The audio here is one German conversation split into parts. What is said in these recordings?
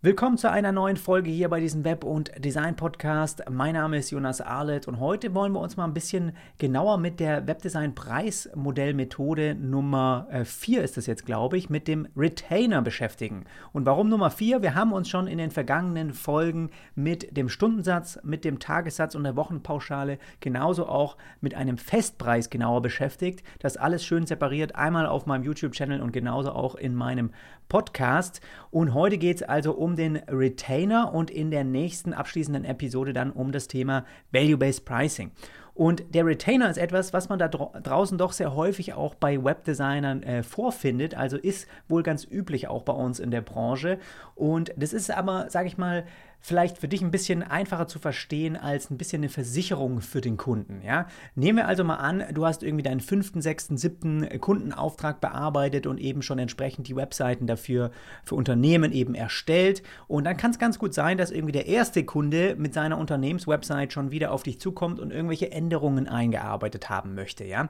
Willkommen zu einer neuen Folge hier bei diesem Web- und Design-Podcast. Mein Name ist Jonas Arlet und heute wollen wir uns mal ein bisschen genauer mit der Webdesign-Preismodellmethode Nummer 4 äh, ist das jetzt, glaube ich, mit dem Retainer beschäftigen. Und warum Nummer 4? Wir haben uns schon in den vergangenen Folgen mit dem Stundensatz, mit dem Tagessatz und der Wochenpauschale, genauso auch mit einem Festpreis genauer beschäftigt. Das alles schön separiert, einmal auf meinem YouTube-Channel und genauso auch in meinem Podcast. Und heute geht es also um den Retainer und in der nächsten abschließenden Episode dann um das Thema Value-Based Pricing. Und der Retainer ist etwas, was man da draußen doch sehr häufig auch bei Webdesignern äh, vorfindet. Also ist wohl ganz üblich auch bei uns in der Branche. Und das ist aber, sage ich mal, vielleicht für dich ein bisschen einfacher zu verstehen als ein bisschen eine Versicherung für den Kunden. Ja? Nehmen wir also mal an, du hast irgendwie deinen fünften, sechsten, siebten Kundenauftrag bearbeitet und eben schon entsprechend die Webseiten dafür für Unternehmen eben erstellt. Und dann kann es ganz gut sein, dass irgendwie der erste Kunde mit seiner Unternehmenswebsite schon wieder auf dich zukommt und irgendwelche Änderungen eingearbeitet haben möchte. Ja?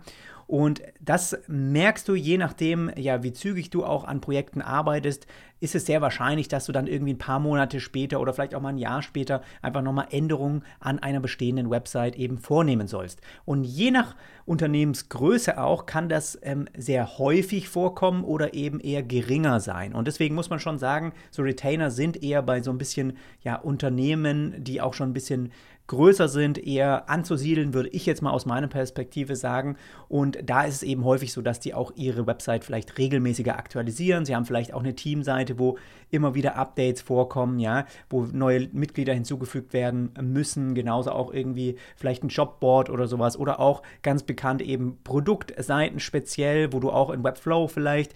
Und das merkst du je nachdem, ja, wie zügig du auch an Projekten arbeitest, ist es sehr wahrscheinlich, dass du dann irgendwie ein paar Monate später oder vielleicht auch mal ein Jahr später einfach nochmal Änderungen an einer bestehenden Website eben vornehmen sollst. Und je nach Unternehmensgröße auch kann das ähm, sehr häufig vorkommen oder eben eher geringer sein. Und deswegen muss man schon sagen, so Retainer sind eher bei so ein bisschen ja, Unternehmen, die auch schon ein bisschen größer sind, eher anzusiedeln, würde ich jetzt mal aus meiner Perspektive sagen. Und da ist es eben häufig so, dass die auch ihre Website vielleicht regelmäßiger aktualisieren. Sie haben vielleicht auch eine Teamseite, wo immer wieder Updates vorkommen, ja, wo neue Mitglieder hinzugefügt werden müssen, genauso auch irgendwie vielleicht ein Jobboard oder sowas oder auch ganz bekannt eben Produktseiten speziell, wo du auch in Webflow vielleicht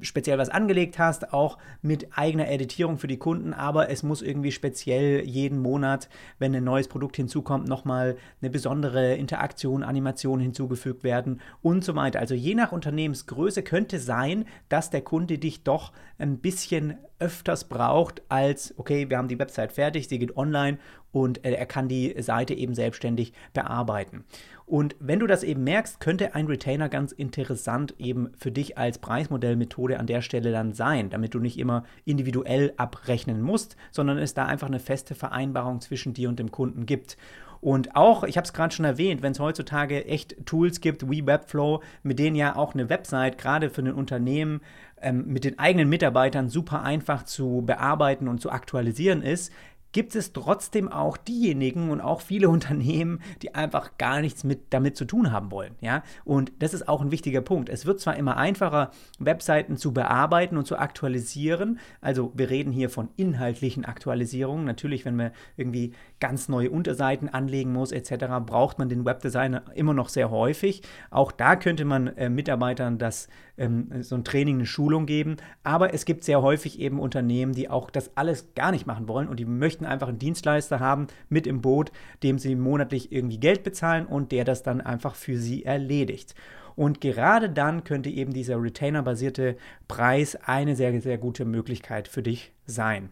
speziell was angelegt hast, auch mit eigener Editierung für die Kunden, aber es muss irgendwie speziell jeden Monat, wenn ein neues Produkt hinzukommt, nochmal eine besondere Interaktion, Animation hinzugefügt werden und so weiter. Also je nach Unternehmensgröße könnte sein, dass der Kunde dich doch ein bisschen öfters braucht als, okay, wir haben die Website fertig, sie geht online und er kann die Seite eben selbstständig bearbeiten. Und wenn du das eben merkst, könnte ein Retainer ganz interessant eben für dich als Preismodellmethode an der Stelle dann sein, damit du nicht immer individuell abrechnen musst, sondern es da einfach eine feste Vereinbarung zwischen dir und dem Kunden gibt. Und auch, ich habe es gerade schon erwähnt, wenn es heutzutage echt Tools gibt, wie Webflow, mit denen ja auch eine Website gerade für ein Unternehmen ähm, mit den eigenen Mitarbeitern super einfach zu bearbeiten und zu aktualisieren ist, gibt es trotzdem auch diejenigen und auch viele Unternehmen, die einfach gar nichts mit, damit zu tun haben wollen. Ja? Und das ist auch ein wichtiger Punkt. Es wird zwar immer einfacher, Webseiten zu bearbeiten und zu aktualisieren. Also wir reden hier von inhaltlichen Aktualisierungen. Natürlich, wenn man irgendwie ganz neue Unterseiten anlegen muss etc., braucht man den Webdesigner immer noch sehr häufig. Auch da könnte man äh, Mitarbeitern das ähm, so ein Training, eine Schulung geben. Aber es gibt sehr häufig eben Unternehmen, die auch das alles gar nicht machen wollen und die möchten einfach einen Dienstleister haben mit im Boot, dem sie monatlich irgendwie Geld bezahlen und der das dann einfach für sie erledigt. Und gerade dann könnte eben dieser Retainer-basierte Preis eine sehr, sehr gute Möglichkeit für dich sein.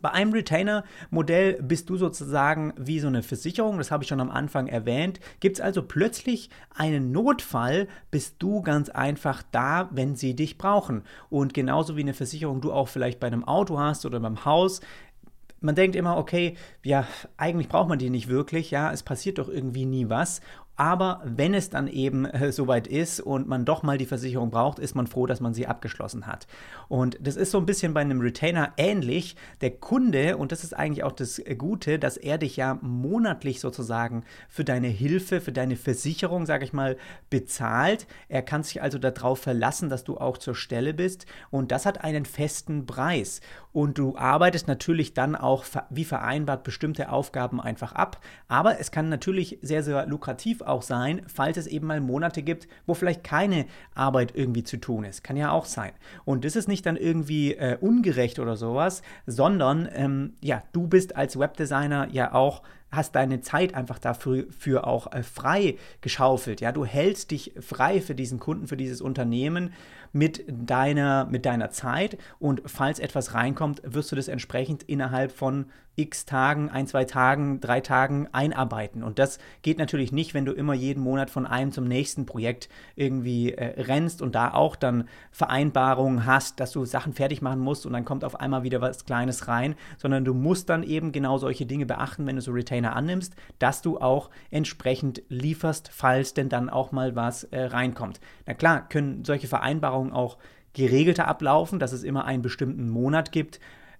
Bei einem Retainer-Modell bist du sozusagen wie so eine Versicherung, das habe ich schon am Anfang erwähnt. Gibt es also plötzlich einen Notfall, bist du ganz einfach da, wenn sie dich brauchen. Und genauso wie eine Versicherung du auch vielleicht bei einem Auto hast oder beim Haus, man denkt immer, okay, ja, eigentlich braucht man die nicht wirklich, ja, es passiert doch irgendwie nie was. Aber wenn es dann eben äh, soweit ist und man doch mal die Versicherung braucht, ist man froh, dass man sie abgeschlossen hat. Und das ist so ein bisschen bei einem Retainer ähnlich. Der Kunde, und das ist eigentlich auch das Gute, dass er dich ja monatlich sozusagen für deine Hilfe, für deine Versicherung, sage ich mal, bezahlt. Er kann sich also darauf verlassen, dass du auch zur Stelle bist. Und das hat einen festen Preis. Und du arbeitest natürlich dann auch wie vereinbart bestimmte Aufgaben einfach ab. Aber es kann natürlich sehr, sehr lukrativ auch sein, falls es eben mal Monate gibt, wo vielleicht keine Arbeit irgendwie zu tun ist. Kann ja auch sein. Und das ist nicht dann irgendwie äh, ungerecht oder sowas, sondern ähm, ja, du bist als Webdesigner ja auch hast deine Zeit einfach dafür für auch äh, frei geschaufelt. Ja, du hältst dich frei für diesen Kunden, für dieses Unternehmen mit deiner, mit deiner Zeit und falls etwas reinkommt, wirst du das entsprechend innerhalb von x Tagen, ein, zwei Tagen, drei Tagen einarbeiten. Und das geht natürlich nicht, wenn du immer jeden Monat von einem zum nächsten Projekt irgendwie äh, rennst und da auch dann Vereinbarungen hast, dass du Sachen fertig machen musst und dann kommt auf einmal wieder was Kleines rein, sondern du musst dann eben genau solche Dinge beachten, wenn du so Retainer annimmst, dass du auch entsprechend lieferst, falls denn dann auch mal was äh, reinkommt. Na klar, können solche Vereinbarungen auch geregelter ablaufen, dass es immer einen bestimmten Monat gibt,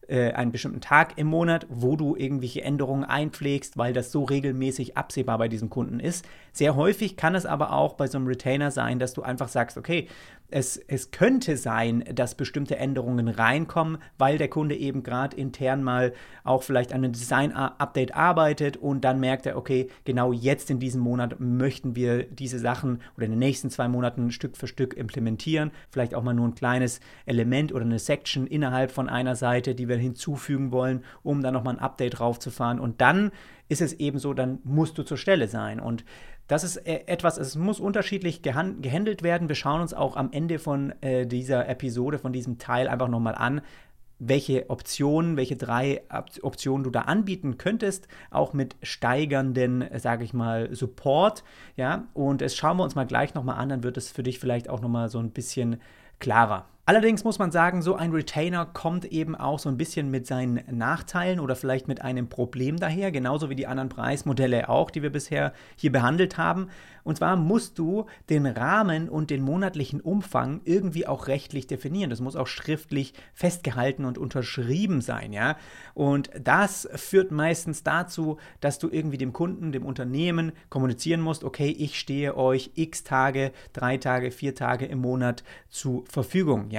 äh, einen bestimmten Tag im Monat, wo du irgendwelche Änderungen einpflegst, weil das so regelmäßig absehbar bei diesem Kunden ist. Sehr häufig kann es aber auch bei so einem Retainer sein, dass du einfach sagst, okay, es, es könnte sein, dass bestimmte Änderungen reinkommen, weil der Kunde eben gerade intern mal auch vielleicht an einem Design-Update arbeitet und dann merkt er, okay, genau jetzt in diesem Monat möchten wir diese Sachen oder in den nächsten zwei Monaten Stück für Stück implementieren. Vielleicht auch mal nur ein kleines Element oder eine Section innerhalb von einer Seite, die wir hinzufügen wollen, um dann nochmal ein Update draufzufahren. Und dann ist es eben so, dann musst du zur Stelle sein. Und das ist äh, etwas, es muss unterschiedlich gehandelt werden. Wir schauen uns auch am Ende von äh, dieser Episode, von diesem Teil einfach nochmal an, welche Optionen, welche drei Optionen du da anbieten könntest, auch mit steigernden, sage ich mal, Support. Ja, und das schauen wir uns mal gleich nochmal an, dann wird es für dich vielleicht auch nochmal so ein bisschen klarer. Allerdings muss man sagen, so ein Retainer kommt eben auch so ein bisschen mit seinen Nachteilen oder vielleicht mit einem Problem daher, genauso wie die anderen Preismodelle auch, die wir bisher hier behandelt haben. Und zwar musst du den Rahmen und den monatlichen Umfang irgendwie auch rechtlich definieren. Das muss auch schriftlich festgehalten und unterschrieben sein, ja. Und das führt meistens dazu, dass du irgendwie dem Kunden, dem Unternehmen kommunizieren musst, okay, ich stehe euch x Tage, drei Tage, vier Tage im Monat zur Verfügung, ja.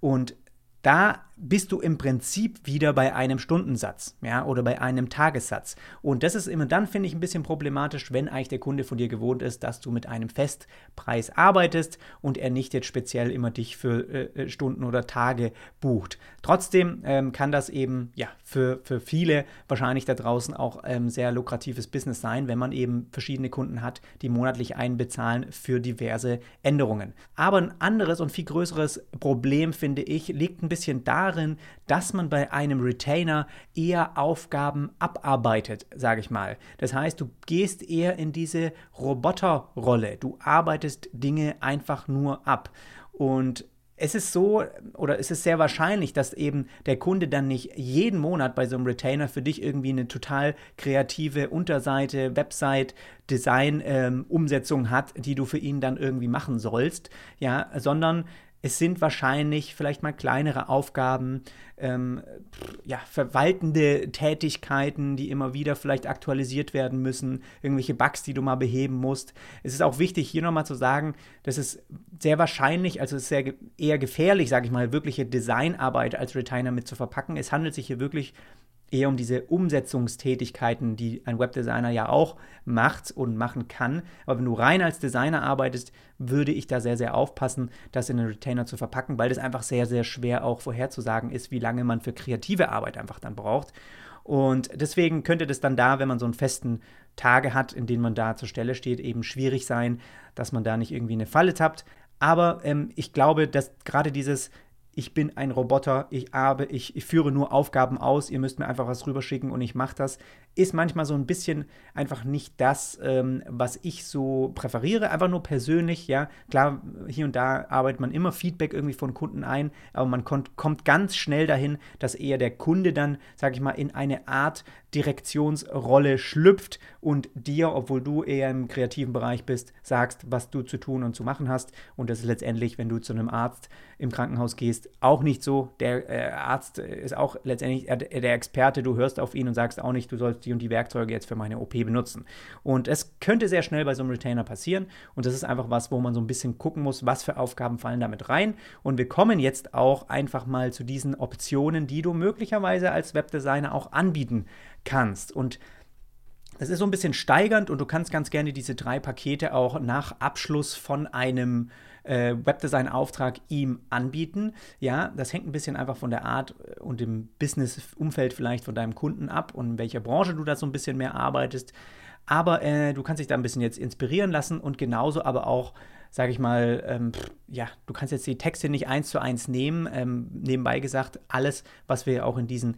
Und da bist du im Prinzip wieder bei einem Stundensatz, ja, oder bei einem Tagessatz. Und das ist immer dann, finde ich, ein bisschen problematisch, wenn eigentlich der Kunde von dir gewohnt ist, dass du mit einem Festpreis arbeitest und er nicht jetzt speziell immer dich für äh, äh Stunden oder Tage bucht. Trotzdem ähm, kann das eben, ja, für, für viele wahrscheinlich da draußen auch ähm, sehr lukratives Business sein, wenn man eben verschiedene Kunden hat, die monatlich einbezahlen für diverse Änderungen. Aber ein anderes und viel größeres Problem, finde ich, liegt ein bisschen darin, darin, dass man bei einem Retainer eher Aufgaben abarbeitet, sage ich mal. Das heißt, du gehst eher in diese Roboterrolle. Du arbeitest Dinge einfach nur ab. Und es ist so, oder es ist sehr wahrscheinlich, dass eben der Kunde dann nicht jeden Monat bei so einem Retainer für dich irgendwie eine total kreative Unterseite, Website, Design-Umsetzung ähm, hat, die du für ihn dann irgendwie machen sollst, ja, sondern es sind wahrscheinlich vielleicht mal kleinere Aufgaben, ähm, ja, verwaltende Tätigkeiten, die immer wieder vielleicht aktualisiert werden müssen, irgendwelche Bugs, die du mal beheben musst. Es ist auch wichtig, hier nochmal zu sagen, dass es sehr wahrscheinlich, also es ist sehr, eher gefährlich, sage ich mal, wirkliche Designarbeit als Retainer mit zu verpacken. Es handelt sich hier wirklich eher um diese Umsetzungstätigkeiten, die ein Webdesigner ja auch macht und machen kann. Aber wenn du rein als Designer arbeitest, würde ich da sehr, sehr aufpassen, das in einen Retainer zu verpacken, weil das einfach sehr, sehr schwer auch vorherzusagen ist, wie lange man für kreative Arbeit einfach dann braucht. Und deswegen könnte das dann da, wenn man so einen festen Tage hat, in denen man da zur Stelle steht, eben schwierig sein, dass man da nicht irgendwie eine Falle tappt. Aber ähm, ich glaube, dass gerade dieses ich bin ein Roboter, ich, habe, ich, ich, führe nur Aufgaben aus, ihr müsst mir einfach was rüberschicken und ich mache das, ist manchmal so ein bisschen einfach nicht das, ähm, was ich so präferiere, einfach nur persönlich, ja. Klar, hier und da arbeitet man immer Feedback irgendwie von Kunden ein, aber man kommt, ganz schnell dahin, dass eher der Kunde dann, sage ich mal, in eine Art Direktionsrolle schlüpft und dir, obwohl du eher im kreativen Bereich bist, sagst, was du zu tun und zu machen hast. Und das ist letztendlich, wenn du zu einem Arzt im Krankenhaus gehst, auch nicht so. Der äh, Arzt ist auch letztendlich der Experte, du hörst auf ihn und sagst auch nicht, du sollst die und die Werkzeuge jetzt für meine OP benutzen. Und es könnte sehr schnell bei so einem Retainer passieren. Und das ist einfach was, wo man so ein bisschen gucken muss, was für Aufgaben fallen damit rein. Und wir kommen jetzt auch einfach mal zu diesen Optionen, die du möglicherweise als Webdesigner auch anbieten kannst. Und das ist so ein bisschen steigernd und du kannst ganz gerne diese drei Pakete auch nach Abschluss von einem äh, Webdesign-Auftrag ihm anbieten. Ja, das hängt ein bisschen einfach von der Art äh, und dem Business-Umfeld vielleicht von deinem Kunden ab und in welcher Branche du da so ein bisschen mehr arbeitest. Aber äh, du kannst dich da ein bisschen jetzt inspirieren lassen und genauso aber auch sage ich mal, ähm, ja, du kannst jetzt die Texte nicht eins zu eins nehmen. Ähm, nebenbei gesagt, alles, was wir auch in diesen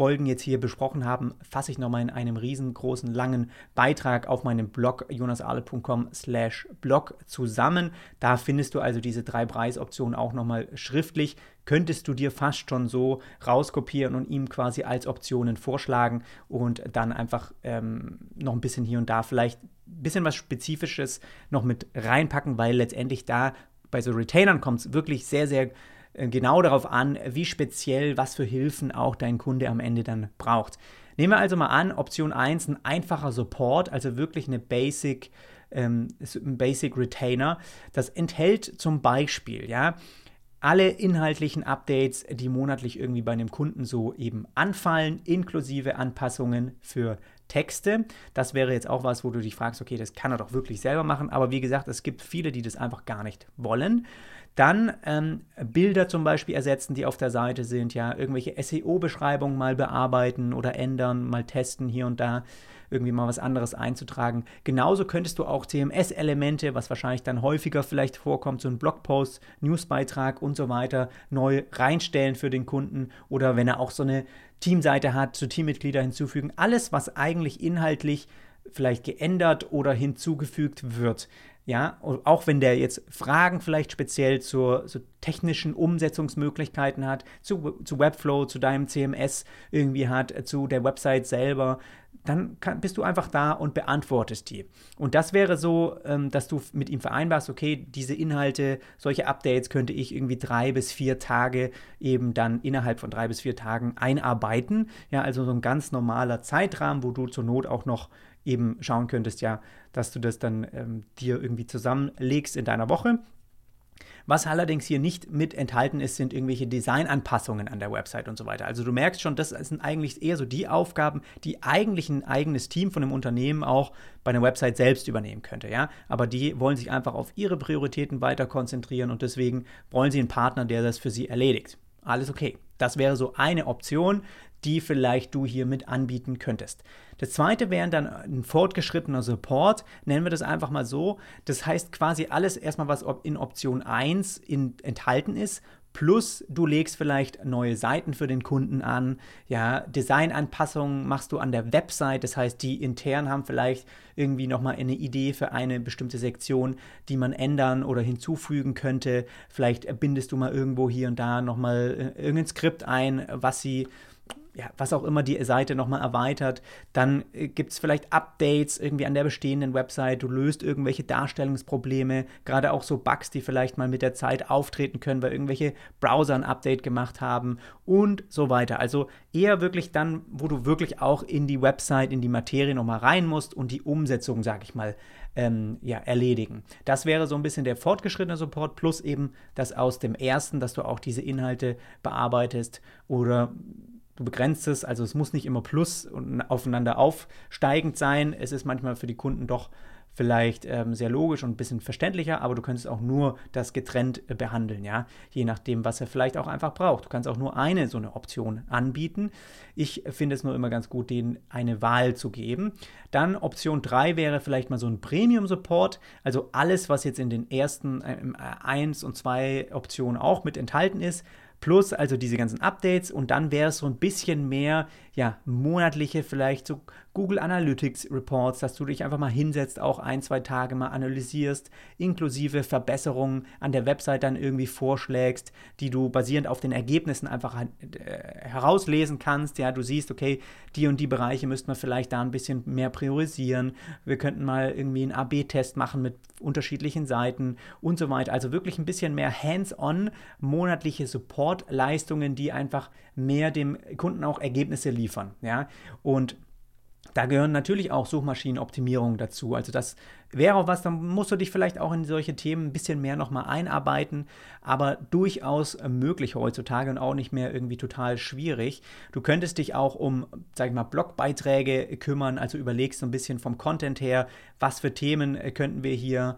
Preismodell-Folgen jetzt hier besprochen haben, fasse ich nochmal in einem riesengroßen, langen Beitrag auf meinem Blog jonasarle.com slash blog zusammen. Da findest du also diese drei Preisoptionen auch nochmal schriftlich. Könntest du dir fast schon so rauskopieren und ihm quasi als Optionen vorschlagen und dann einfach ähm, noch ein bisschen hier und da vielleicht bisschen was Spezifisches noch mit reinpacken, weil letztendlich da bei so Retainern kommt es wirklich sehr, sehr äh, genau darauf an, wie speziell, was für Hilfen auch dein Kunde am Ende dann braucht. Nehmen wir also mal an, Option 1, ein einfacher Support, also wirklich eine Basic, ähm, ein Basic Retainer. Das enthält zum Beispiel, ja, alle inhaltlichen Updates, die monatlich irgendwie bei einem Kunden so eben anfallen, inklusive Anpassungen für Texte. Das wäre jetzt auch was, wo du dich fragst, okay, das kann er doch wirklich selber machen. Aber wie gesagt, es gibt viele, die das einfach gar nicht wollen. Dann ähm, Bilder zum Beispiel ersetzen, die auf der Seite sind, ja, irgendwelche SEO-Beschreibungen mal bearbeiten oder ändern, mal testen hier und da irgendwie mal was anderes einzutragen. Genauso könntest du auch CMS-Elemente, was wahrscheinlich dann häufiger vielleicht vorkommt, so ein Blogpost, Newsbeitrag und so weiter, neu reinstellen für den Kunden oder wenn er auch so eine Teamseite hat, zu Teammitglieder hinzufügen. Alles, was eigentlich inhaltlich vielleicht geändert oder hinzugefügt wird. Ja, auch wenn der jetzt Fragen vielleicht speziell zur, zu technischen Umsetzungsmöglichkeiten hat, zu, zu Webflow, zu deinem CMS irgendwie hat, zu der Website selber, dann kann, bist du einfach da und beantwortest die. Und das wäre so, ähm, dass du mit ihm vereinbarst, okay, diese Inhalte, solche Updates könnte ich irgendwie drei bis vier Tage eben dann innerhalb von drei bis vier Tagen einarbeiten. Ja, also so ein ganz normaler Zeitrahmen, wo du zur Not auch noch eben schauen könntest, ja, dass du das dann ähm, dir irgendwie zusammenlegst in deiner Woche. Was allerdings hier nicht mit enthalten ist, sind irgendwelche Designanpassungen an der Website und so weiter. Also du merkst schon, das sind eigentlich eher so die Aufgaben, die eigentlich ein eigenes Team von einem Unternehmen auch bei einer Website selbst übernehmen könnte, ja. Aber die wollen sich einfach auf ihre Prioritäten weiter konzentrieren und deswegen wollen sie einen Partner, der das für sie erledigt. Alles okay. Das wäre so eine Option, die vielleicht du hier mit anbieten könntest. Das zweite wäre dann ein fortgeschrittener Support, nennen wir das einfach mal so. Das heißt quasi alles erstmal, was in Option 1 in, enthalten ist, Plus du legst vielleicht neue Seiten für den Kunden an, ja, Designanpassungen machst du an der Website, das heißt, die intern haben vielleicht irgendwie nochmal eine Idee für eine bestimmte Sektion, die man ändern oder hinzufügen könnte. Vielleicht bindest du mal irgendwo hier und da nochmal äh, irgendein Skript ein, was sie ja, was auch immer die Seite nochmal erweitert. Dann äh, gibt es vielleicht Updates irgendwie an der bestehenden Website. Du löst irgendwelche Darstellungsprobleme, gerade auch so Bugs, die vielleicht mal mit der Zeit auftreten können, weil irgendwelche Browser ein Update gemacht haben und so weiter. Also eher wirklich dann, wo du wirklich auch in die Website, in die Materie nochmal rein musst und die Umsetzung, sag ich mal, ähm, ja, erledigen. Das wäre so ein bisschen der fortgeschrittene Support plus eben das aus dem ersten, dass du auch diese Inhalte bearbeitest oder du begrenzt es, also es muss nicht immer plus und aufeinander aufsteigend sein. Es ist manchmal für die Kunden doch vielleicht ähm, sehr logisch und ein bisschen verständlicher, aber du könntest auch nur das getrennt äh, behandeln, ja, je nachdem, was er vielleicht auch einfach braucht. Du kannst auch nur eine so eine Option anbieten. Ich finde es nur immer ganz gut, denen eine Wahl zu geben. Dann Option 3 wäre vielleicht mal so ein Premium Support, also alles, was jetzt in den ersten äh, 1 und 2 Optionen auch mit enthalten ist, plus also diese ganzen Updates und dann wäre es so ein bisschen mehr, ja, monatliche vielleicht so Google Analytics Reports, dass du dich einfach mal hinsetzt, auch ein, zwei Tage mal analysierst, inklusive Verbesserungen an der Website dann irgendwie vorschlägst, die du basierend auf den Ergebnissen einfach äh, herauslesen kannst. Ja, du siehst, okay, die und die Bereiche müssten wir vielleicht da ein bisschen mehr priorisieren. Wir könnten mal irgendwie einen AB-Test machen mit unterschiedlichen Seiten und so weiter. Also wirklich ein bisschen mehr hands-on monatliche Support-Leistungen, die einfach mehr dem Kunden auch Ergebnisse liefern. Ja, und da gehören natürlich auch Suchmaschinenoptimierungen dazu. Also das wäre auch was, dann musst du dich vielleicht auch in solche Themen ein bisschen mehr nochmal einarbeiten, aber durchaus möglich heutzutage und auch nicht mehr irgendwie total schwierig. Du könntest dich auch um, sag ich mal, Blogbeiträge kümmern, also überlegst so ein bisschen vom Content her, was für Themen könnten wir hier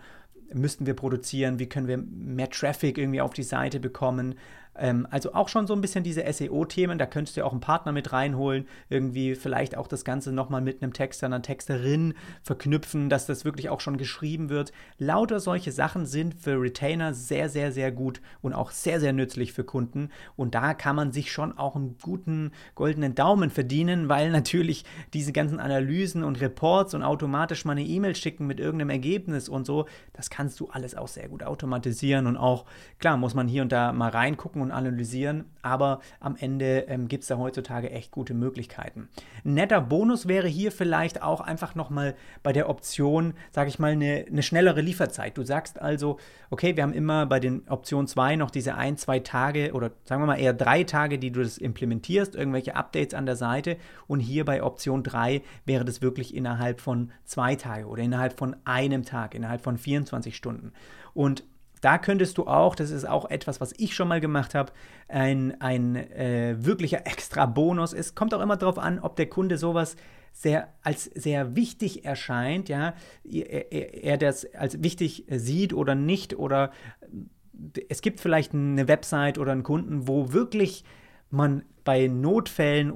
müssten wir produzieren, wie können wir mehr Traffic irgendwie auf die Seite bekommen, ähm, also auch schon so ein bisschen diese SEO-Themen, da könntest du auch einen Partner mit reinholen, irgendwie vielleicht auch das Ganze nochmal mit einem Texter, einer Texterin verknüpfen, dass das wirklich auch schon geschrieben wird. Lauter solche Sachen sind für Retainer sehr, sehr, sehr gut und auch sehr, sehr nützlich für Kunden. Und da kann man sich schon auch einen guten goldenen Daumen verdienen, weil natürlich diese ganzen Analysen und Reports und automatisch mal eine E-Mail schicken mit irgendeinem Ergebnis und so, das kannst du alles auch sehr gut automatisieren und auch, klar, muss man hier und da mal reingucken und analysieren, aber am Ende ähm, gibt es da heutzutage echt gute Möglichkeiten. Ein netter Bonus wäre hier vielleicht auch einfach nochmal bei der Option, sage ich mal, eine, eine schnellere Lieferzeit. Du sagst also, okay, wir haben immer bei den Option 2 noch diese ein, zwei Tage oder sagen wir mal eher drei Tage, die du das implementierst, irgendwelche Updates an der Seite und hier bei Option 3 wäre das wirklich innerhalb von zwei Tagen oder innerhalb von einem Tag, innerhalb von 24 Stunden. Und da könntest du auch, das ist auch etwas, was ich schon mal gemacht habe, ein, ein äh, wirklicher extra Bonus ist. Kommt auch immer darauf an, ob der Kunde sowas sehr als sehr wichtig erscheint, ja, er, er, er das als wichtig sieht oder nicht oder es gibt vielleicht eine Website oder einen Kunden, wo wirklich man bei Notfällen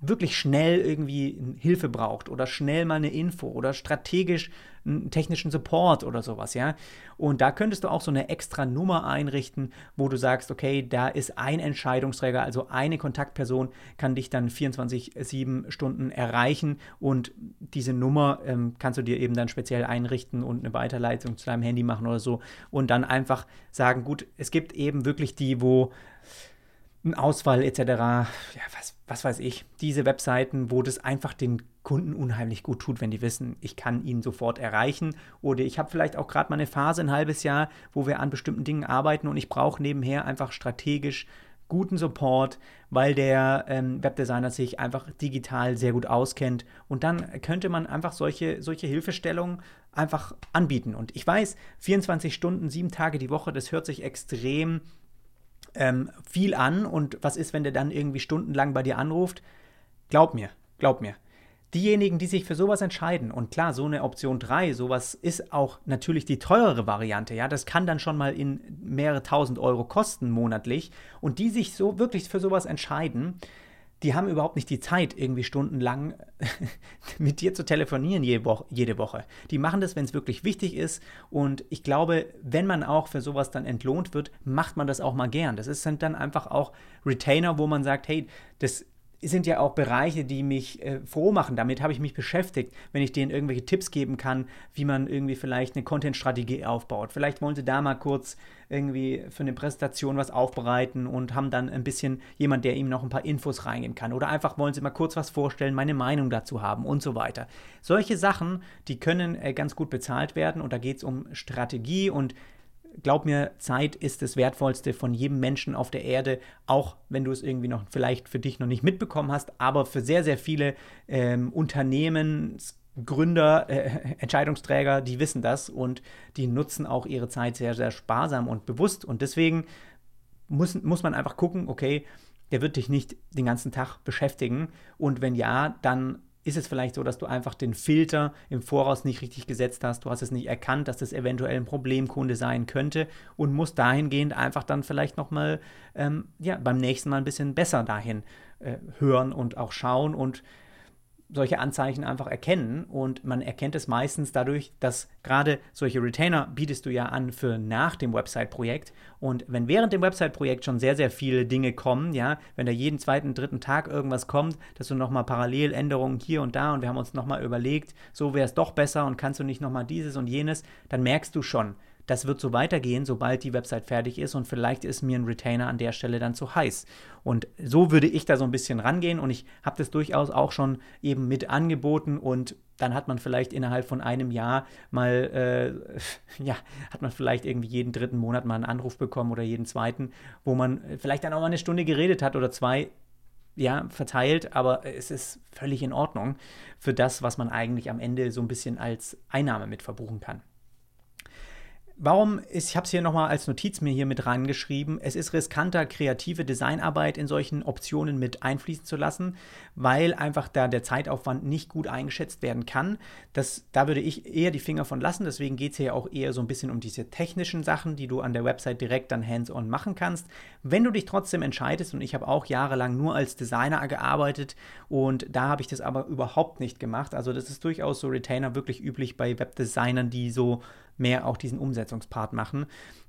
wirklich schnell irgendwie Hilfe braucht oder schnell mal eine Info oder strategisch einen technischen Support oder sowas, ja. Und da könntest du auch so eine extra Nummer einrichten, wo du sagst, okay, da ist ein Entscheidungsträger, also eine Kontaktperson kann dich dann 24-7 Stunden erreichen und diese Nummer ähm, kannst du dir eben dann speziell einrichten und eine Weiterleitung zu deinem Handy machen oder so und dann einfach sagen, gut, es gibt eben wirklich die, wo ein Ausfall etc., ja, was, was weiß ich, diese Webseiten, wo das einfach den Kunden unheimlich gut tut, wenn die wissen, ich kann ihn sofort erreichen oder ich habe vielleicht auch gerade mal eine Phase, ein halbes Jahr, wo wir an bestimmten Dingen arbeiten und ich brauche nebenher einfach strategisch guten Support, weil der ähm, Webdesigner sich einfach digital sehr gut auskennt. Und dann könnte man einfach solche, solche Hilfestellungen einfach anbieten. Und ich weiß, 24 Stunden, sieben Tage die Woche, das hört sich extrem ähm, viel an und was ist, wenn der dann irgendwie stundenlang bei dir anruft? Glaub mir, glaub mir. Diejenigen, die sich für sowas entscheiden, und klar, so eine Option 3, sowas ist auch natürlich die teurere Variante, ja, das kann dann schon mal in mehrere tausend Euro kosten monatlich, und die sich so wirklich für sowas entscheiden, die haben überhaupt nicht die Zeit, irgendwie stundenlang mit dir zu telefonieren jede Woche. Die machen das, wenn es wirklich wichtig ist. Und ich glaube, wenn man auch für sowas dann entlohnt wird, macht man das auch mal gern. Das sind dann einfach auch Retainer, wo man sagt, hey, das sind ja auch Bereiche, die mich äh, froh machen. Damit habe ich mich beschäftigt, wenn ich denen irgendwelche Tipps geben kann, wie man irgendwie vielleicht eine Content-Strategie aufbaut. Vielleicht wollen sie da mal kurz irgendwie für eine Präsentation was aufbereiten und haben dann ein bisschen jemand, der ihm noch ein paar Infos reingehen kann. Oder einfach wollen sie mal kurz was vorstellen, meine Meinung dazu haben und so weiter. Solche Sachen, die können äh, ganz gut bezahlt werden und da geht es um Strategie und glaub mir, Zeit ist das Wertvollste von jedem Menschen auf der Erde, auch wenn du es irgendwie noch vielleicht für dich noch nicht mitbekommen hast, aber für sehr, sehr viele ähm, Unternehmensgründer, äh, Entscheidungsträger, die wissen das und die nutzen auch ihre Zeit sehr, sehr sparsam und bewusst. Und deswegen muss, muss man einfach gucken, okay, der wird dich nicht den ganzen Tag beschäftigen. Und wenn ja, dann ist es vielleicht so, dass du einfach den Filter im Voraus nicht richtig gesetzt hast, du hast es nicht erkannt, dass das eventuell ein Problemkunde sein könnte und musst dahingehend einfach dann vielleicht nochmal ähm, ja, beim nächsten Mal ein bisschen besser dahin äh, hören und auch schauen und solche Anzeichen einfach erkennen und man erkennt es meistens dadurch, dass gerade solche Retainer bietest du ja an für nach dem Website-Projekt. Und wenn während dem Website-Projekt schon sehr, sehr viele Dinge kommen, ja, wenn da jeden zweiten, dritten Tag irgendwas kommt, dass du nochmal parallel Änderungen hier und da und wir haben uns nochmal überlegt, so wäre es doch besser und kannst du nicht nochmal dieses und jenes, dann merkst du schon, das wird so weitergehen, sobald die Website fertig ist und vielleicht ist mir ein Retainer an der Stelle dann zu heiß. Und so würde ich da so ein bisschen rangehen und ich habe das durchaus auch schon eben mit angeboten und dann hat man vielleicht innerhalb von einem Jahr mal, äh, ja, hat man vielleicht irgendwie jeden dritten Monat mal einen Anruf bekommen oder jeden zweiten, wo man vielleicht dann auch mal eine Stunde geredet hat oder zwei, ja, verteilt, aber es ist völlig in Ordnung für das, was man eigentlich am Ende so ein bisschen als Einnahme mit verbuchen kann. Warum ist, ich habe es hier nochmal als Notiz mir hier mit reingeschrieben, es ist riskanter, kreative Designarbeit in solchen Optionen mit einfließen zu lassen, weil einfach da der Zeitaufwand nicht gut eingeschätzt werden kann. Das, da würde ich eher die Finger von lassen, deswegen geht es hier auch eher so ein bisschen um diese technischen Sachen, die du an der Website direkt dann hands-on machen kannst. Wenn du dich trotzdem entscheidest, und ich habe auch jahrelang nur als Designer gearbeitet und da habe ich das aber überhaupt nicht gemacht, also das ist durchaus so Retainer wirklich üblich bei Webdesignern, die so mehr auch diesen Umsetzungspart machen.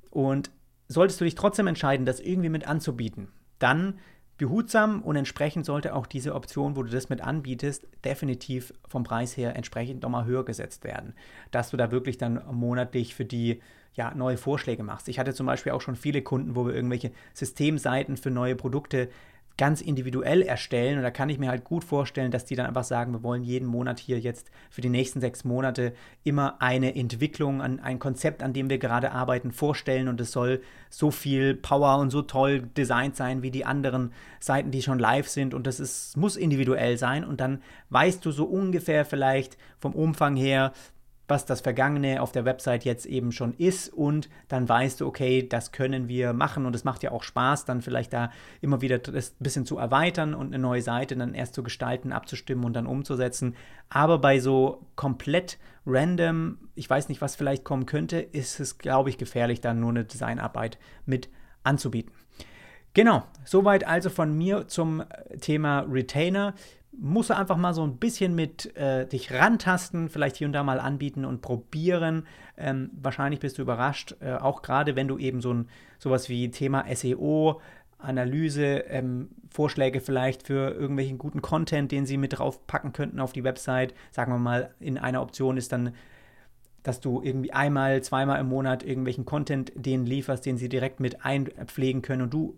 Und solltest du dich trotzdem entscheiden, das irgendwie mit anzubieten, dann behutsam und entsprechend sollte auch diese Option, wo du das mit anbietest, definitiv vom Preis her entsprechend nochmal höher gesetzt werden. Dass du da wirklich dann monatlich für die ja, neue Vorschläge machst. Ich hatte zum Beispiel auch schon viele Kunden, wo wir irgendwelche Systemseiten für neue Produkte ganz individuell erstellen. Und da kann ich mir halt gut vorstellen, dass die dann einfach sagen, wir wollen jeden Monat hier jetzt für die nächsten sechs Monate immer eine Entwicklung, an, ein Konzept, an dem wir gerade arbeiten, vorstellen. Und es soll so viel Power und so toll designt sein wie die anderen Seiten, die schon live sind. Und das ist, muss individuell sein. Und dann weißt du so ungefähr vielleicht vom Umfang her, was das Vergangene auf der Website jetzt eben schon ist und dann weißt du, okay, das können wir machen und es macht ja auch Spaß, dann vielleicht da immer wieder das ein bisschen zu erweitern und eine neue Seite dann erst zu gestalten, abzustimmen und dann umzusetzen. Aber bei so komplett random, ich weiß nicht, was vielleicht kommen könnte, ist es, glaube ich, gefährlich, dann nur eine Designarbeit mit anzubieten. Genau, soweit also von mir zum Thema Retainer musst du einfach mal so ein bisschen mit äh, dich rantasten, vielleicht hier und da mal anbieten und probieren. Ähm, wahrscheinlich bist du überrascht, äh, auch gerade wenn du eben so ein sowas wie Thema SEO, Analyse, ähm, Vorschläge vielleicht für irgendwelchen guten Content, den sie mit draufpacken könnten auf die Website. Sagen wir mal, in einer Option ist dann dass du irgendwie einmal, zweimal im Monat irgendwelchen Content denen lieferst, den sie direkt mit einpflegen können und du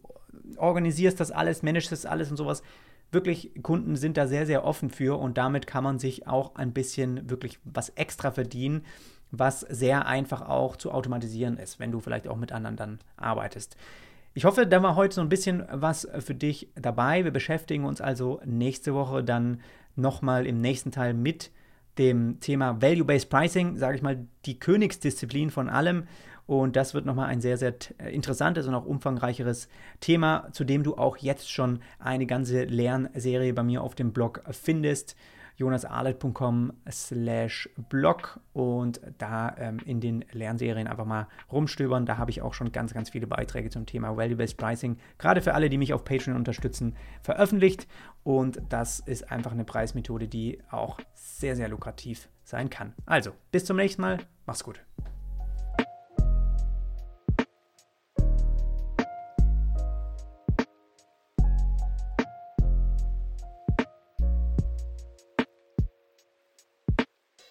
organisierst das alles, managst das alles und sowas wirklich, Kunden sind da sehr, sehr offen für und damit kann man sich auch ein bisschen wirklich was extra verdienen, was sehr einfach auch zu automatisieren ist, wenn du vielleicht auch mit anderen dann arbeitest. Ich hoffe, da war heute so ein bisschen was für dich dabei. Wir beschäftigen uns also nächste Woche dann nochmal im nächsten Teil mit dem Thema Value-Based Pricing, sage ich mal, die Königsdisziplin von allem. Und das wird nochmal ein sehr, sehr äh, interessantes und auch umfangreicheres Thema, zu dem du auch jetzt schon eine ganze Lernserie bei mir auf dem Blog findest jonasarlet.com slash blog und da ähm, in den Lernserien einfach mal rumstöbern. Da habe ich auch schon ganz, ganz viele Beiträge zum Thema Value-Based Pricing, gerade für alle, die mich auf Patreon unterstützen, veröffentlicht. Und das ist einfach eine Preismethode, die auch sehr, sehr lukrativ sein kann. Also, bis zum nächsten Mal. Mach's gut.